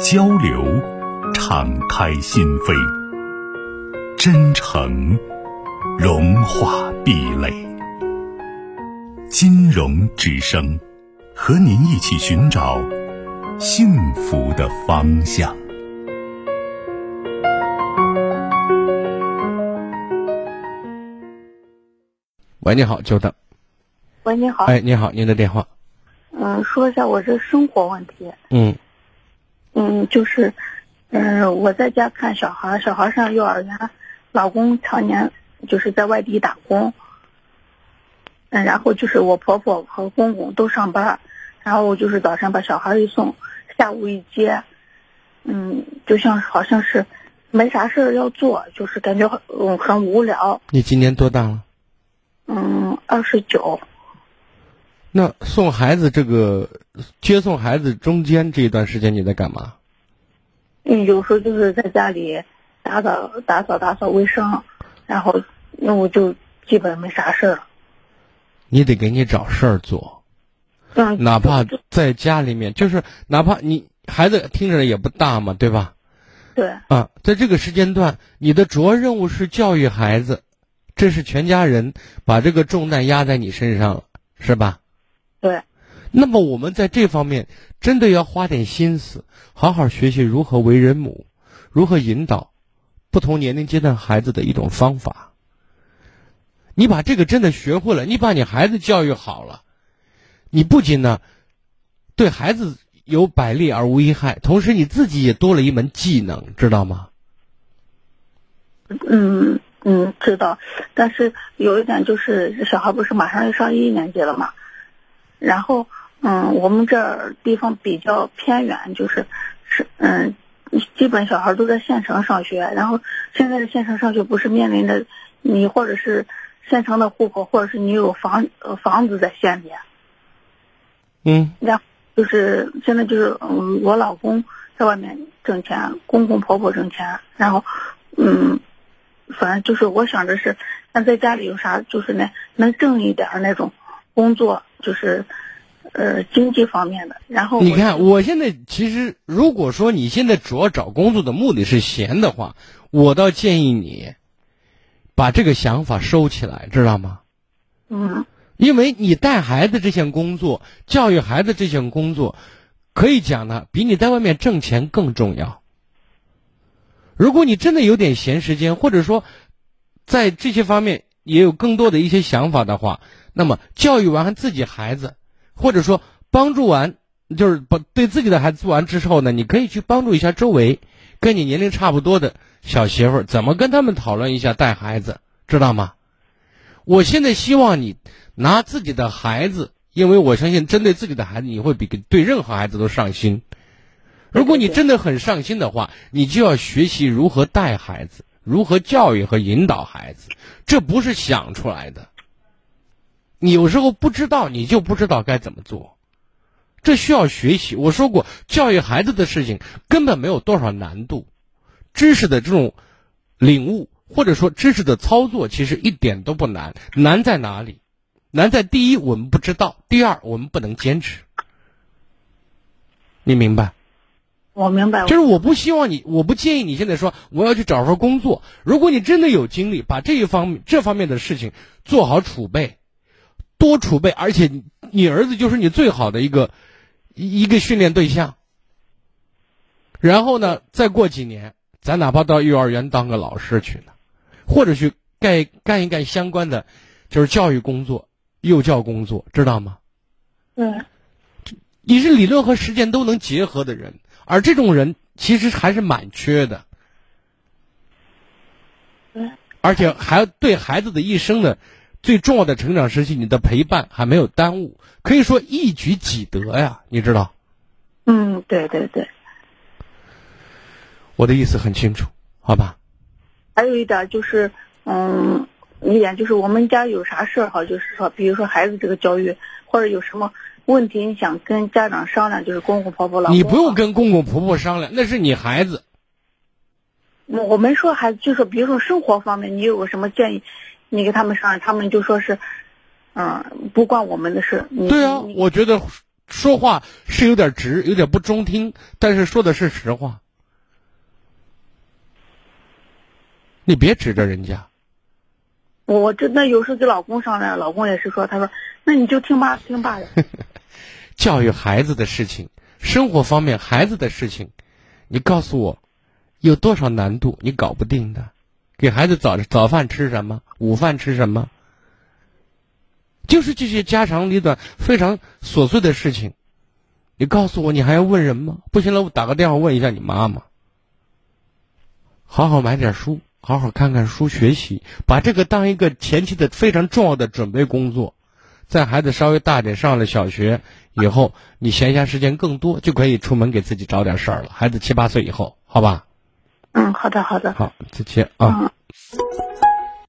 交流，敞开心扉；真诚，融化壁垒。金融之声，和您一起寻找幸福的方向。喂，你好，久等。喂，你好。哎，你好，您的电话。嗯，说一下我这生活问题。嗯。嗯，就是，嗯，我在家看小孩，小孩上幼儿园，老公常年就是在外地打工，嗯，然后就是我婆婆和公公都上班，然后我就是早上把小孩一送，下午一接，嗯，就像好像是没啥事儿要做，就是感觉很嗯很无聊。你今年多大了？嗯，二十九。那送孩子这个接送孩子中间这一段时间你在干嘛？嗯，有时候就是在家里打扫打扫打扫卫生，然后那我就基本没啥事儿了。你得给你找事儿做，嗯，哪怕在家里面，就是哪怕你孩子听着也不大嘛，对吧？对。啊，在这个时间段，你的主要任务是教育孩子，这是全家人把这个重担压在你身上了，是吧？对，那么我们在这方面真的要花点心思，好好学习如何为人母，如何引导不同年龄阶段孩子的一种方法。你把这个真的学会了，你把你孩子教育好了，你不仅呢对孩子有百利而无一害，同时你自己也多了一门技能，知道吗？嗯嗯，知道。但是有一点就是，小孩不是马上要上一年级了吗？然后，嗯，我们这儿地方比较偏远，就是是嗯，基本小孩都在县城上学。然后现在的县城上学不是面临着你或者是县城的户口，或者是你有房呃房子在县里。嗯。然后就是现在就是嗯，我老公在外面挣钱，公公婆婆挣钱，然后嗯，反正就是我想着是，那在家里有啥就是呢能挣一点那种。工作就是，呃，经济方面的。然后你看，我现在其实，如果说你现在主要找工作的目的是闲的话，我倒建议你把这个想法收起来，知道吗？嗯。因为你带孩子这项工作，教育孩子这项工作，可以讲呢，比你在外面挣钱更重要。如果你真的有点闲时间，或者说在这些方面也有更多的一些想法的话。那么教育完自己孩子，或者说帮助完，就是把对自己的孩子做完之后呢，你可以去帮助一下周围跟你年龄差不多的小媳妇儿，怎么跟他们讨论一下带孩子，知道吗？我现在希望你拿自己的孩子，因为我相信针对自己的孩子，你会比对任何孩子都上心。如果你真的很上心的话，你就要学习如何带孩子，如何教育和引导孩子，这不是想出来的。你有时候不知道，你就不知道该怎么做，这需要学习。我说过，教育孩子的事情根本没有多少难度，知识的这种领悟或者说知识的操作，其实一点都不难。难在哪里？难在第一，我们不知道；第二，我们不能坚持。你明白？我明白。就是我不希望你，我不建议你现在说我要去找份工作。如果你真的有精力，把这一方面这方面的事情做好储备。多储备，而且你儿子就是你最好的一个一个训练对象。然后呢，再过几年，咱哪怕到幼儿园当个老师去呢，或者去干干一干相关的，就是教育工作、幼教工作，知道吗？嗯。你是理论和实践都能结合的人，而这种人其实还是蛮缺的。嗯。而且还对孩子的一生的。最重要的成长时期，你的陪伴还没有耽误，可以说一举几得呀，你知道？嗯，对对对。我的意思很清楚，好吧？还有一点就是，嗯，一点就是我们家有啥事儿哈，就是说，比如说孩子这个教育，或者有什么问题，你想跟家长商量，就是公公婆婆老你不用跟公公婆婆商量，那是你孩子。我我没说孩子，就说比如说生活方面，你有个什么建议，你给他们商量，他们就说是，嗯，不关我们的事。对啊，我觉得说话是有点直，有点不中听，但是说的是实话。你别指着人家。我我这那有时候跟老公商量，老公也是说，他说那你就听爸听爸的。教育孩子的事情，生活方面孩子的事情，你告诉我。有多少难度你搞不定的？给孩子早早饭吃什么？午饭吃什么？就是这些家长里短、非常琐碎的事情，你告诉我，你还要问人吗？不行了，我打个电话问一下你妈妈。好好买点书，好好看看书，学习，把这个当一个前期的非常重要的准备工作。在孩子稍微大点，上了小学以后，你闲暇时间更多，就可以出门给自己找点事儿了。孩子七八岁以后，好吧？嗯，好的，好的，好，再见啊！